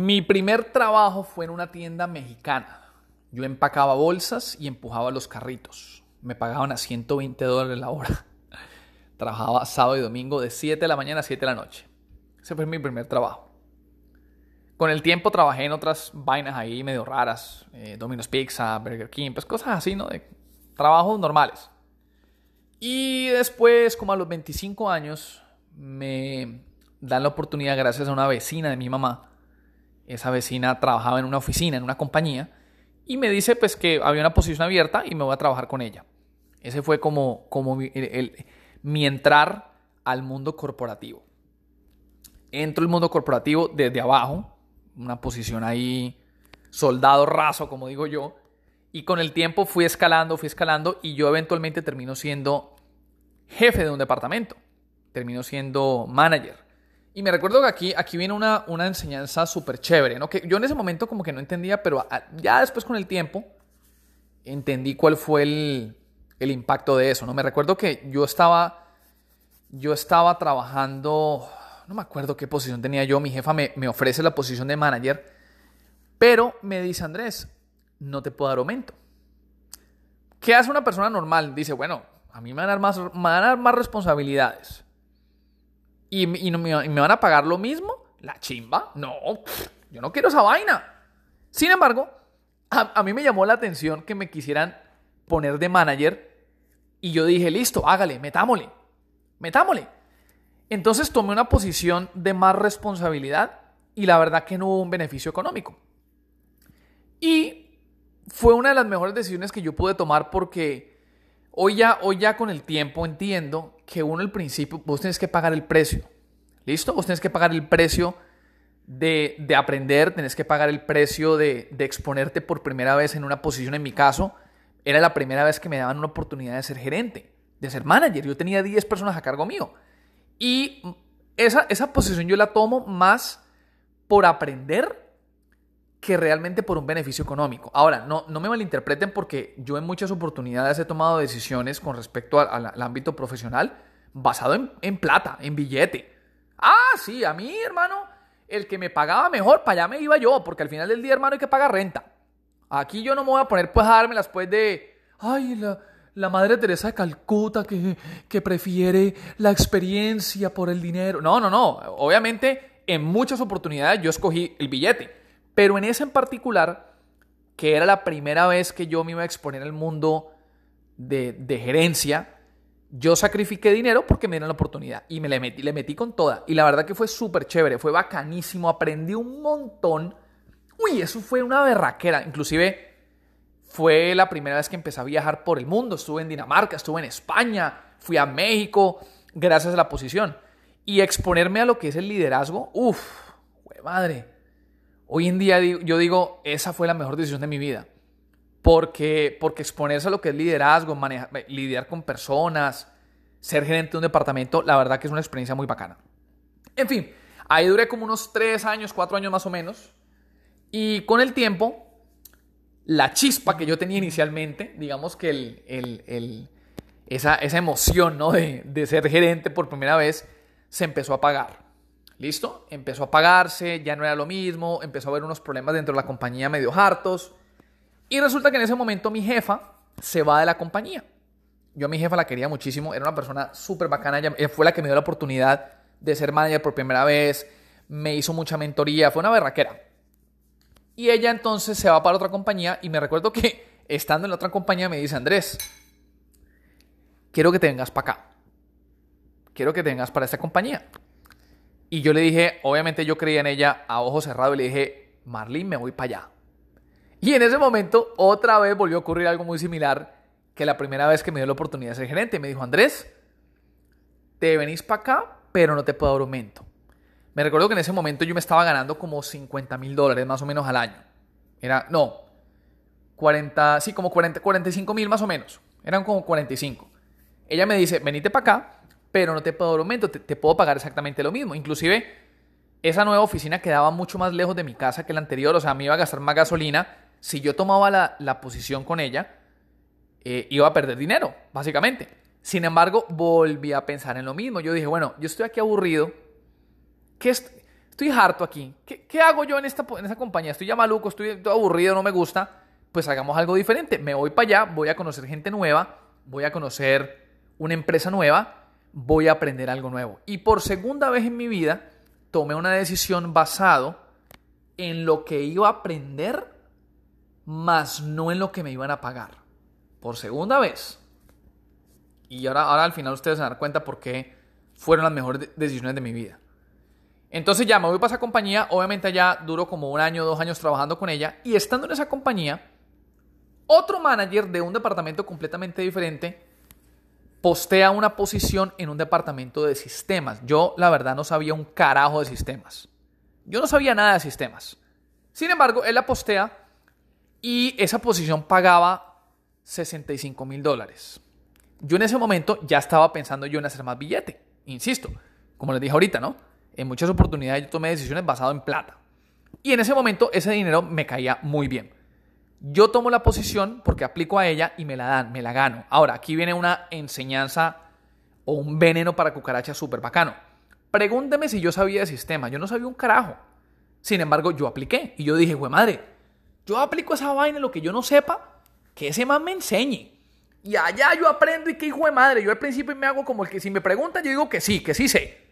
Mi primer trabajo fue en una tienda mexicana. Yo empacaba bolsas y empujaba los carritos. Me pagaban a 120 dólares la hora. Trabajaba sábado y domingo de 7 de la mañana a 7 de la noche. Ese fue mi primer trabajo. Con el tiempo trabajé en otras vainas ahí medio raras. Eh, Domino's Pizza, Burger King, pues cosas así, ¿no? De trabajos normales. Y después, como a los 25 años, me dan la oportunidad gracias a una vecina de mi mamá esa vecina trabajaba en una oficina, en una compañía, y me dice pues que había una posición abierta y me voy a trabajar con ella. Ese fue como, como mi, mi entrar al mundo corporativo. Entro al mundo corporativo desde abajo, una posición ahí soldado raso, como digo yo, y con el tiempo fui escalando, fui escalando y yo eventualmente termino siendo jefe de un departamento, termino siendo manager. Y me recuerdo que aquí, aquí viene una, una enseñanza súper chévere, ¿no? Que yo en ese momento como que no entendía, pero ya después con el tiempo entendí cuál fue el, el impacto de eso, ¿no? Me recuerdo que yo estaba, yo estaba trabajando, no me acuerdo qué posición tenía yo, mi jefa me, me ofrece la posición de manager, pero me dice, Andrés, no te puedo dar aumento. ¿Qué hace una persona normal? Dice, bueno, a mí me van más, me van a dar más responsabilidades y, me, van a pagar lo mismo, la chimba, no, yo no quiero esa vaina. Sin embargo, a, mí me llamó la atención que me quisieran poner de manager y yo dije, listo, hágale, metámosle, metámosle. Entonces tomé una posición de más responsabilidad y la verdad que no hubo un beneficio económico. Y fue una de las mejores decisiones que yo pude tomar porque hoy ya, hoy ya con el tiempo entiendo que uno al principio, vos tenés que pagar el precio. ¿Listo? Vos tenés que pagar el precio de, de aprender, tenés que pagar el precio de, de, exponerte por primera vez en una posición. En mi caso, era la primera vez que me daban una oportunidad de ser gerente, de ser manager. Yo tenía 10 personas a cargo mío. Y esa, esa posición yo la tomo más por aprender que realmente por un beneficio económico. Ahora, no, no me malinterpreten porque yo en muchas oportunidades he tomado decisiones con respecto al ámbito profesional basado en, plata, en billete. Ah, sí, a mí, hermano, el que me pagaba mejor, para allá me iba yo, porque al final del día, hermano, hay que pagar renta. Aquí yo no me voy a poner pues a darme las pues de, ay, la, la Madre Teresa de Calcuta que, que prefiere la experiencia por el dinero. No, no, no. Obviamente, en muchas oportunidades yo escogí el billete. Pero en ese en particular, que era la primera vez que yo me iba a exponer al mundo de, gerencia, yo sacrifiqué dinero porque me dieron la oportunidad y me le metí, le metí con toda. Y la verdad que fue súper chévere, fue bacanísimo, aprendí un montón. Uy, eso fue una berraquera. Inclusive fue la primera vez que empecé a viajar por el mundo. Estuve en Dinamarca, estuve en España, fui a México, gracias a la posición. Y exponerme a lo que es el liderazgo, uff, madre. Hoy en día yo digo, esa fue la mejor decisión de mi vida. Porque, porque exponerse a lo que es liderazgo, lidiar con personas, ser gerente de un departamento, la verdad que es una experiencia muy bacana. En fin, ahí duré como unos tres años, cuatro años más o menos. Y con el tiempo, la chispa que yo tenía inicialmente, digamos que el, esa, esa, emoción ¿no? de, de ser gerente por primera vez, se empezó a apagar. ¿Listo? Empezó a pagarse, ya no era lo mismo, empezó a haber unos problemas dentro de la compañía medio hartos. Y resulta que en ese momento mi jefa se va de la compañía. Yo a mi jefa la quería muchísimo, era una persona súper bacana, ella fue la que me dio la oportunidad de ser manager por primera vez, me hizo mucha mentoría, fue una berraquera. Y ella entonces se va para otra compañía y me recuerdo que estando en la otra compañía me dice, Andrés, quiero que te vengas para acá. Quiero que te vengas para esta compañía. Y yo le dije, obviamente yo creía en ella a ojos cerrados y le dije, Marlene, me voy para allá. Y en ese momento otra vez volvió a ocurrir algo muy similar que la primera vez que me dio la oportunidad de ser gerente. Me dijo, Andrés, te venís para acá, pero no te puedo dar aumento. Me recuerdo que en ese momento yo me estaba ganando como 50 mil dólares más o menos al año. Era, no, 40, sí, como 40, 45 mil más o menos. Eran como 45. Ella me dice, venite para acá, pero no te puedo dar te, puedo pagar exactamente lo mismo. Inclusive, esa nueva oficina quedaba mucho más lejos de mi casa que la anterior, o sea, me iba a gastar más gasolina. Si yo tomaba la, posición con ella, eh, iba a perder dinero, básicamente. Sin embargo, volví a pensar en lo mismo. Yo dije, bueno, yo estoy aquí aburrido. ¿Qué estoy estoy harto aquí. ¿Qué, qué hago yo en esta, en esta compañía? Estoy ya maluco, estoy aburrido, no me gusta. Pues hagamos algo diferente. Me voy para allá, voy a conocer gente nueva, voy a conocer una empresa nueva, voy a aprender algo nuevo. Y por segunda vez en mi vida tomé una decisión basado en lo que iba a aprender, más no en lo que me iban a pagar. Por segunda vez. Y ahora, ahora al final ustedes se dar cuenta por qué fueron las mejores decisiones de mi vida. Entonces ya me voy para esa compañía, obviamente allá duro como un año, dos años trabajando con ella, y estando en esa compañía, otro manager de un departamento completamente diferente postea una posición en un departamento de sistemas. Yo la verdad no sabía un carajo de sistemas. Yo no sabía nada de sistemas. Sin embargo, él la postea y esa posición pagaba 65 mil dólares. Yo en ese momento ya estaba pensando yo en hacer más billete. Insisto, como les dije ahorita, ¿no? En muchas oportunidades yo tomé decisiones basadas en plata. Y en ese momento ese dinero me caía muy bien. Yo tomo la posición porque aplico a ella y me la dan, me la gano. Ahora, aquí viene una enseñanza o un veneno para cucarachas súper bacano. Pregúnteme si yo sabía de sistema. Yo no sabía un carajo. Sin embargo, yo apliqué y yo dije, güey madre, yo aplico esa vaina lo que yo no sepa, que ese man me enseñe. Y allá yo aprendo y que hijo de madre. Yo al principio me hago como el que si me preguntan, yo digo que sí, que sí sé.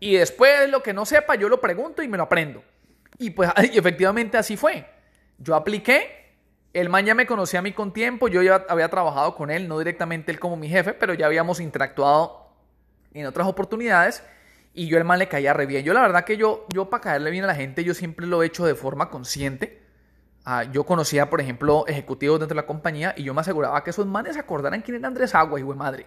Y después lo que no sepa, yo lo pregunto y me lo aprendo. Y pues efectivamente así fue. Yo apliqué el man ya me conocía a mí con tiempo, yo ya había trabajado con él, no directamente él como mi jefe, pero ya habíamos interactuado en otras oportunidades y yo el man le caía re bien. Yo la verdad que yo, yo para caerle bien a la gente, yo siempre lo he hecho de forma consciente. Ah, yo conocía, por ejemplo, ejecutivos dentro de la compañía y yo me aseguraba que esos manes acordaran quién era Andrés Agua, y de madre.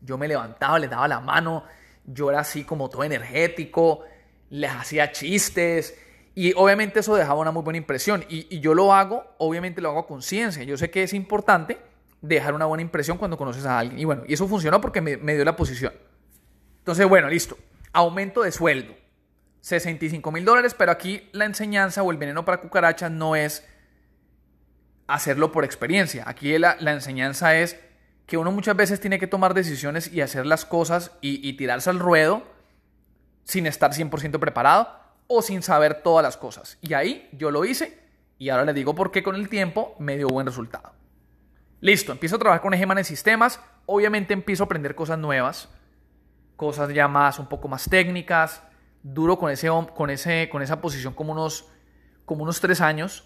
Yo me levantaba, les daba la mano, yo era así como todo energético, les hacía chistes, y obviamente eso dejaba una muy buena impresión. Y, yo lo hago, obviamente lo hago a conciencia. Yo sé que es importante dejar una buena impresión cuando conoces a alguien. Y bueno, y eso funcionó porque me, dio la posición. Entonces, bueno, listo. Aumento de sueldo. 65 mil dólares, pero aquí la enseñanza o el veneno para cucarachas no es hacerlo por experiencia. Aquí la, enseñanza es que uno muchas veces tiene que tomar decisiones y hacer las cosas y, y tirarse al ruedo sin estar 100% preparado o sin saber todas las cosas. Y ahí yo lo hice y ahora les digo por qué con el tiempo me dio buen resultado. Listo, empiezo a trabajar con Egeman en sistemas. Obviamente empiezo a aprender cosas nuevas, cosas ya más, un poco más técnicas. Duro con, ese, con, ese, con esa posición como unos, como unos tres años.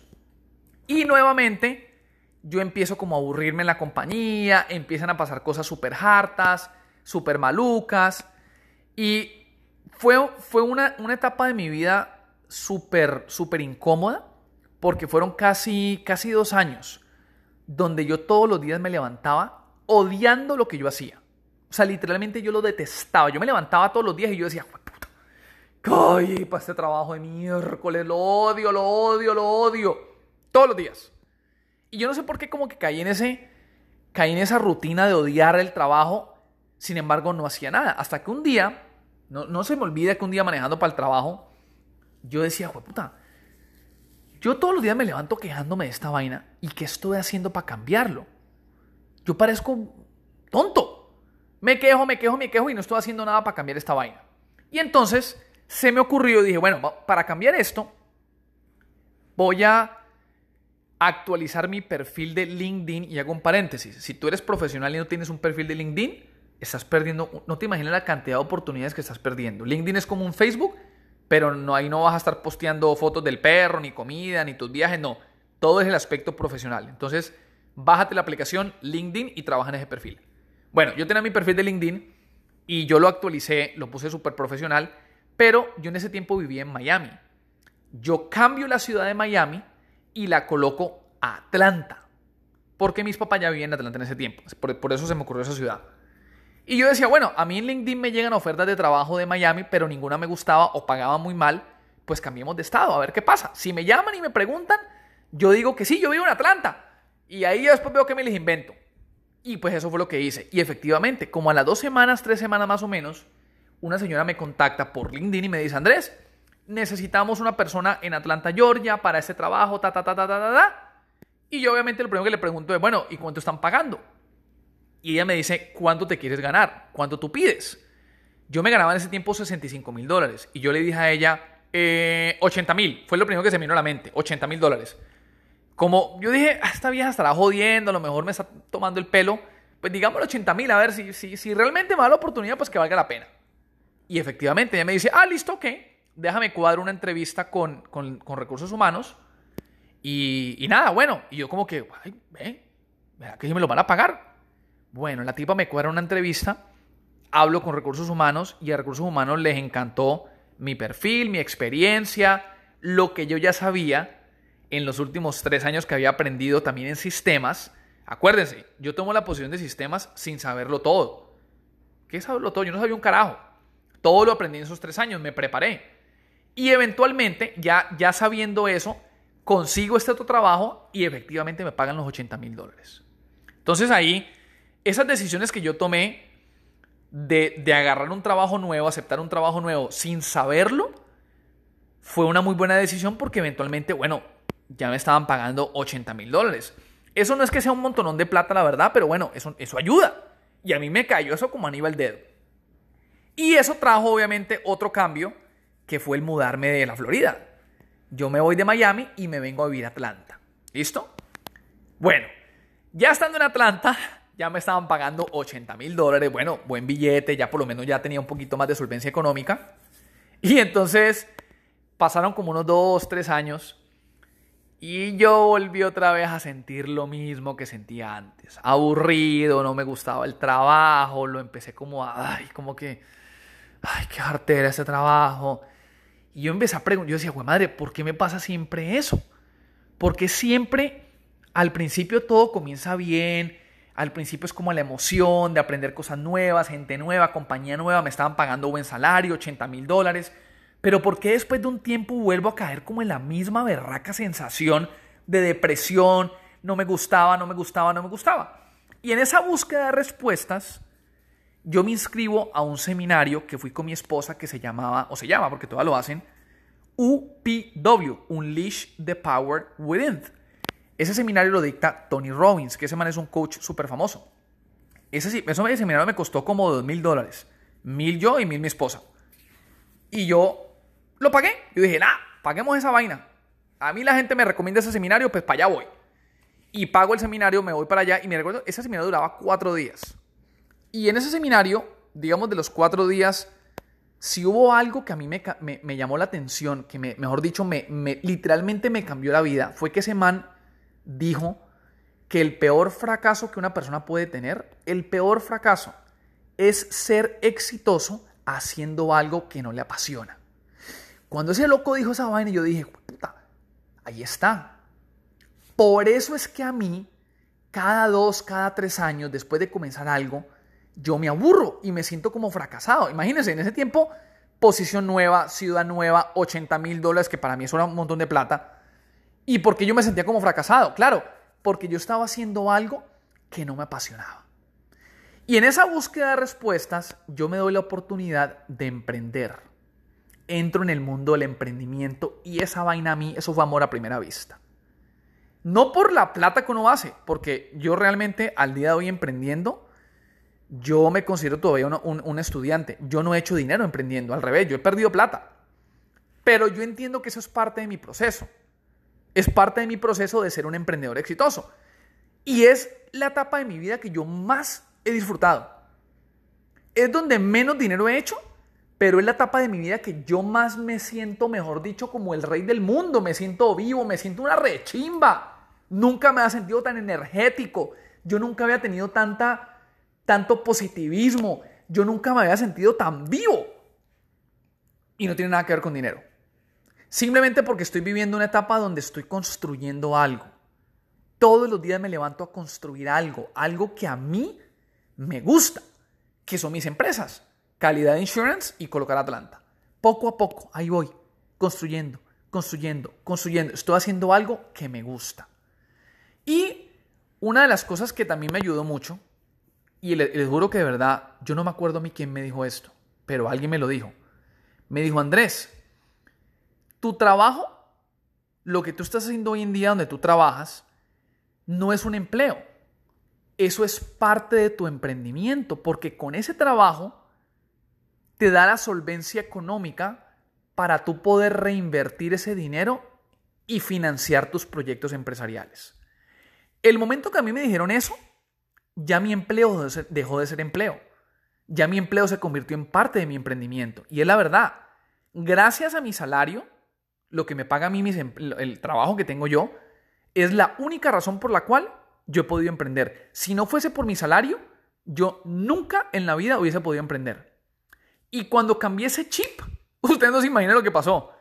Y nuevamente yo empiezo como a aburrirme en la compañía, empiezan a pasar cosas súper hartas, súper malucas. Y fue, fue una, una etapa de mi vida súper, súper incómoda, porque fueron casi, casi dos años donde yo todos los días me levantaba odiando lo que yo hacía. O sea, literalmente yo lo detestaba. Yo me levantaba todos los días y yo decía, puta, ¡ay, para este trabajo de miércoles! Lo odio, lo odio, lo odio. Todos los días. Y yo no sé por qué como que caí en ese, caí en esa rutina de odiar el trabajo. Sin embargo, no hacía nada. Hasta que un día no, se me olvida que un día manejando para el trabajo, yo decía, puta, yo todos los días me levanto quejándome de esta vaina y qué estoy haciendo para cambiarlo. Yo parezco tonto. Me quejo, me quejo, me quejo y no estoy haciendo nada para cambiar esta vaina. Y entonces se me ocurrió y dije, bueno, para cambiar esto, voy a actualizar mi perfil de LinkedIn y hago un paréntesis. Si tú eres profesional y no tienes un perfil de LinkedIn, estás perdiendo, no te imaginas la cantidad de oportunidades que estás perdiendo. LinkedIn es como un Facebook, pero no, ahí no vas a estar posteando fotos del perro, ni comida, ni tus viajes, no. Todo es el aspecto profesional. Entonces, bájate la aplicación LinkedIn y trabaja en ese perfil. Bueno, yo tenía mi perfil de LinkedIn y yo lo actualicé, lo puse súper profesional, pero yo en ese tiempo vivía en Miami. Yo cambio la ciudad de Miami y la coloco a Atlanta, porque mis papás ya vivían en Atlanta en ese tiempo. por eso se me ocurrió esa ciudad. Y yo decía, bueno, a mí en LinkedIn me llegan ofertas de trabajo de Miami, pero ninguna me gustaba o pagaba muy mal, pues cambiemos de estado, a ver qué pasa. Si me llaman y me preguntan, yo digo que sí, yo vivo en Atlanta. Y ahí después veo que me les invento. Y pues eso fue lo que hice. Y efectivamente, como a las dos semanas, tres semanas más o menos, una señora me contacta por LinkedIn y me dice, Andrés, necesitamos una persona en Atlanta, Georgia, para este trabajo, ta, ta, ta, ta, ta, ta, ta. Y yo obviamente lo primero que le pregunto es, bueno, ¿y cuánto están pagando? Y ella me dice, ¿cuánto te quieres ganar? ¿Cuánto tú pides? Yo me ganaba en ese tiempo 65 mil dólares y yo le dije a ella, eh, 80 mil, fue lo primero que se me vino a la mente, 80 mil dólares. Como yo dije, ah, esta vieja estará jodiendo, a lo mejor me está tomando el pelo, pues digamos 80 mil, a ver si, si, si realmente me da la oportunidad, pues que valga la pena. Y efectivamente, ella me dice, ah, listo, ok, déjame cuadrar una entrevista con, con, con recursos humanos. Y, y, nada, bueno, y yo como que, ay, ¿eh? ¿verdad que me lo van a pagar? Bueno, la tipa me cuadra una entrevista, hablo con recursos humanos y a recursos humanos les encantó mi perfil, mi experiencia, lo que yo ya sabía en los últimos tres años que había aprendido también en sistemas. Acuérdense, yo tomo la posición de sistemas sin saberlo todo. ¿Qué saberlo todo? Yo no sabía un carajo. Todo lo aprendí en esos tres años, me preparé. Y eventualmente, ya, ya sabiendo eso, consigo este otro trabajo y efectivamente me pagan los 80 mil dólares. Entonces ahí, esas decisiones que yo tomé de, de agarrar un trabajo nuevo, aceptar un trabajo nuevo sin saberlo, fue una muy buena decisión porque eventualmente, bueno, ya me estaban pagando 80 mil dólares. Eso no es que sea un montonón de plata, la verdad, pero bueno, eso, eso ayuda. Y a mí me cayó eso como anillo al dedo. Y eso trajo obviamente otro cambio, que fue el mudarme de la Florida. Yo me voy de Miami y me vengo a vivir a Atlanta. ¿Listo? Bueno, ya estando en Atlanta, ya me estaban pagando 80 mil dólares. Bueno, buen billete, ya por lo menos ya tenía un poquito más de solvencia económica. Y entonces pasaron como unos dos, tres años. Y yo volví otra vez a sentir lo mismo que sentía antes. Aburrido, no me gustaba el trabajo, lo empecé como a, ay, como que ay, qué jartera ese trabajo. Y yo empecé a preguntar, yo decía, güey madre, ¿por qué me pasa siempre eso? Porque siempre al principio todo comienza bien, al principio es como la emoción de aprender cosas nuevas, gente nueva, compañía nueva, me estaban pagando buen salario, 80 mil dólares. Pero ¿por qué después de un tiempo vuelvo a caer como en la misma berraca sensación de depresión? No me gustaba, no me gustaba, no me gustaba. Y en esa búsqueda de respuestas, yo me inscribo a un seminario que fui con mi esposa que se llamaba, o se llama porque todavía lo hacen, UPW, Unleash the Power Within. Ese seminario lo dicta Tony Robbins, que ese man es un coach súper famoso. Ese, ese seminario me costó como dos mil dólares. Mil yo y mil mi esposa. Y yo lo pagué. Yo dije, nah, paguemos esa vaina. A mí la gente me recomienda ese seminario, pues para allá voy. Y pago el seminario, me voy para allá. Y me recuerdo, ese seminario duraba cuatro días. Y en ese seminario, digamos de los cuatro días, si hubo algo que a mí me, me, llamó la atención, que me, mejor dicho, me, literalmente me cambió la vida, fue que ese man dijo que el peor fracaso que una persona puede tener, el peor fracaso, es ser exitoso haciendo algo que no le apasiona. Cuando ese loco dijo esa vaina, yo dije, puta, ahí está. Por eso es que a mí, cada dos, cada tres años, después de comenzar algo, yo me aburro y me siento como fracasado. Imagínense, en ese tiempo, posición nueva, ciudad nueva, 80 mil dólares, que para mí eso un montón de plata. ¿Y porque yo me sentía como fracasado? Claro, porque yo estaba haciendo algo que no me apasionaba. Y en esa búsqueda de respuestas, yo me doy la oportunidad de emprender. Entro en el mundo del emprendimiento y esa vaina a mí, eso fue amor a primera vista. No por la plata que uno hace, porque yo realmente al día de hoy emprendiendo, yo me considero todavía un, estudiante. Yo no he hecho dinero emprendiendo, al revés, yo he perdido plata. Pero yo entiendo que eso es parte de mi proceso. Es parte de mi proceso de ser un emprendedor exitoso. Y es la etapa de mi vida que yo más he disfrutado. Es donde menos dinero he hecho, pero es la etapa de mi vida que yo más me siento, mejor dicho, como el rey del mundo. Me siento vivo, me siento una rechimba. Nunca me ha sentido tan energético. Yo nunca había tenido tanta tanto positivismo. Yo nunca me había sentido tan vivo. Y no tiene nada que ver con dinero. Simplemente porque estoy viviendo una etapa donde estoy construyendo algo. Todos los días me levanto a construir algo, algo que a mí me gusta, que son mis empresas, Calidad Insurance y Colocar Atlanta. Poco a poco, ahí voy, construyendo, construyendo, construyendo. Estoy haciendo algo que me gusta. Y una de las cosas que también me ayudó mucho y les, juro que de verdad, yo no me acuerdo a mí quién me dijo esto, pero alguien me lo dijo. Me dijo, Andrés, tu trabajo, lo que tú estás haciendo hoy en día donde tú trabajas, no es un empleo. Eso es parte de tu emprendimiento, porque con ese trabajo te da la solvencia económica para tú poder reinvertir ese dinero y financiar tus proyectos empresariales. El momento que a mí me dijeron eso, ya mi empleo dejó de ser empleo. Ya mi empleo se convirtió en parte de mi emprendimiento. Y es la verdad, gracias a mi salario, lo que me paga a mí el trabajo que tengo yo, es la única razón por la cual yo he podido emprender. Si no fuese por mi salario, yo nunca en la vida hubiese podido emprender. Y cuando cambié ese chip, ustedes no se imaginan lo que pasó.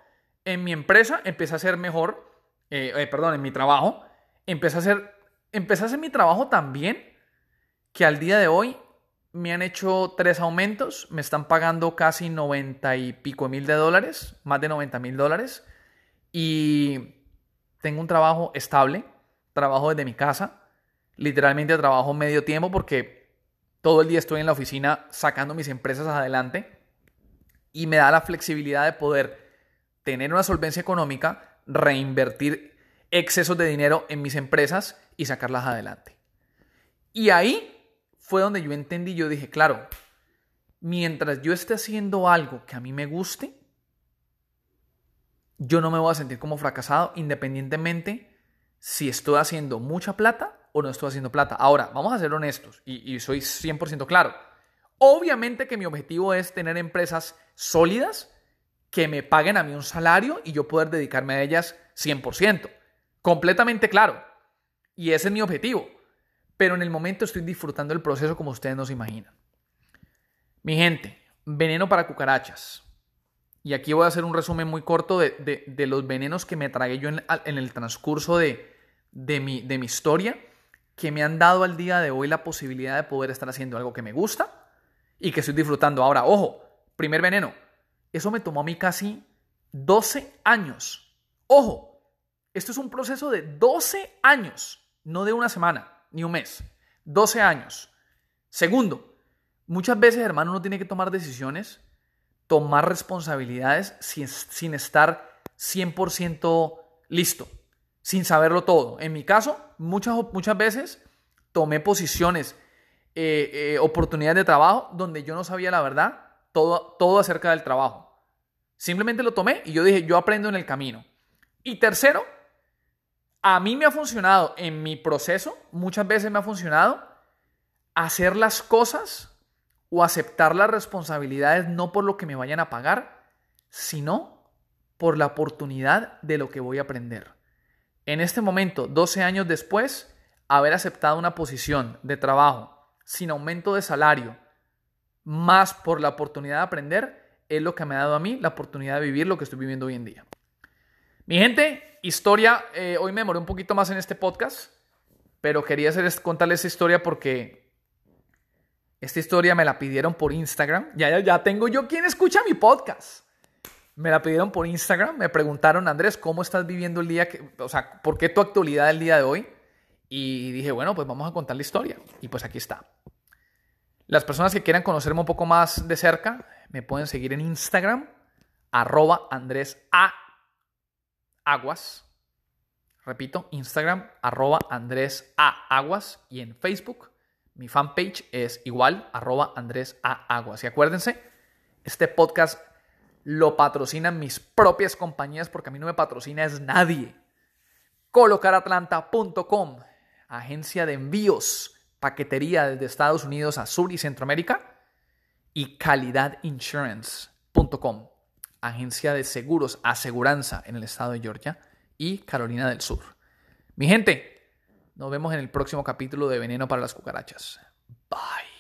En mi empresa empecé a ser mejor, eh, eh, perdón, en mi trabajo, empecé a, hacer, empecé a hacer mi trabajo tan bien que al día de hoy me han hecho tres aumentos, me están pagando casi 90 y pico mil de dólares, más de 90 mil dólares, y tengo un trabajo estable, trabajo desde mi casa, literalmente trabajo medio tiempo porque todo el día estoy en la oficina sacando mis empresas adelante y me da la flexibilidad de poder tener una solvencia económica, reinvertir excesos de dinero en mis empresas y sacarlas adelante. Y ahí fue donde yo entendí, yo dije, claro, mientras yo esté haciendo algo que a mí me guste, yo no me voy a sentir como fracasado independientemente si estoy haciendo mucha plata o no estoy haciendo plata. Ahora, vamos a ser honestos y, soy 100% claro. Obviamente que mi objetivo es tener empresas sólidas que me paguen a mí un salario y yo poder dedicarme a ellas 100%. Completamente claro. Y ese es mi objetivo. Pero en el momento estoy disfrutando el proceso como ustedes no se imaginan. Mi gente, veneno para cucarachas. Y aquí voy a hacer un resumen muy corto de, los venenos que me tragué yo en, el transcurso de, mi, de mi historia que me han dado al día de hoy la posibilidad de poder estar haciendo algo que me gusta y que estoy disfrutando. Ahora, ojo, primer veneno, eso me tomó a mí casi 12 años. Ojo, esto es un proceso de 12 años, no de una semana ni un mes, 12 años. Segundo, muchas veces, hermano, uno tiene que tomar decisiones, tomar responsabilidades sin, sin estar 100% listo sin saberlo todo. En mi caso, muchas, muchas veces tomé posiciones, eh, eh, oportunidades de trabajo donde yo no sabía la verdad, todo, todo acerca del trabajo. Simplemente lo tomé y yo dije, yo aprendo en el camino. Y tercero, a mí me ha funcionado en mi proceso, muchas veces me ha funcionado hacer las cosas o aceptar las responsabilidades no por lo que me vayan a pagar, sino por la oportunidad de lo que voy a aprender en este momento, 12 años después, haber aceptado una posición de trabajo sin aumento de salario, más por la oportunidad de aprender, es lo que me ha dado a mí la oportunidad de vivir lo que estoy viviendo hoy en día. Mi gente, historia, eh, hoy me demoré un poquito más en este podcast, pero quería hacer, contarles esta historia porque esta historia me la pidieron por Instagram. Ya, ya, tengo yo quien escucha mi podcast. Me la pidieron por Instagram, me preguntaron, Andrés, ¿cómo estás viviendo el día? Que, o sea, ¿por qué tu actualidad el día de hoy? Y dije, bueno, pues vamos a contar la historia. Y pues aquí está. Las personas que quieran conocerme un poco más de cerca, me pueden seguir en Instagram, arroba Andrés A. Aguas. Repito, Instagram, arroba Andrés A. Aguas. Y en Facebook, mi fanpage es igual, arroba Andrés A. Aguas. Y acuérdense, este podcast lo patrocinan mis propias compañías porque a mí no me patrocina es nadie. Colocaratlanta.com, agencia de envíos, paquetería desde Estados Unidos a Sur y Centroamérica. Y calidadinsurance.com, agencia de seguros, aseguranza en el estado de Georgia y Carolina del Sur. Mi gente, nos vemos en el próximo capítulo de Veneno para las Cucarachas. Bye.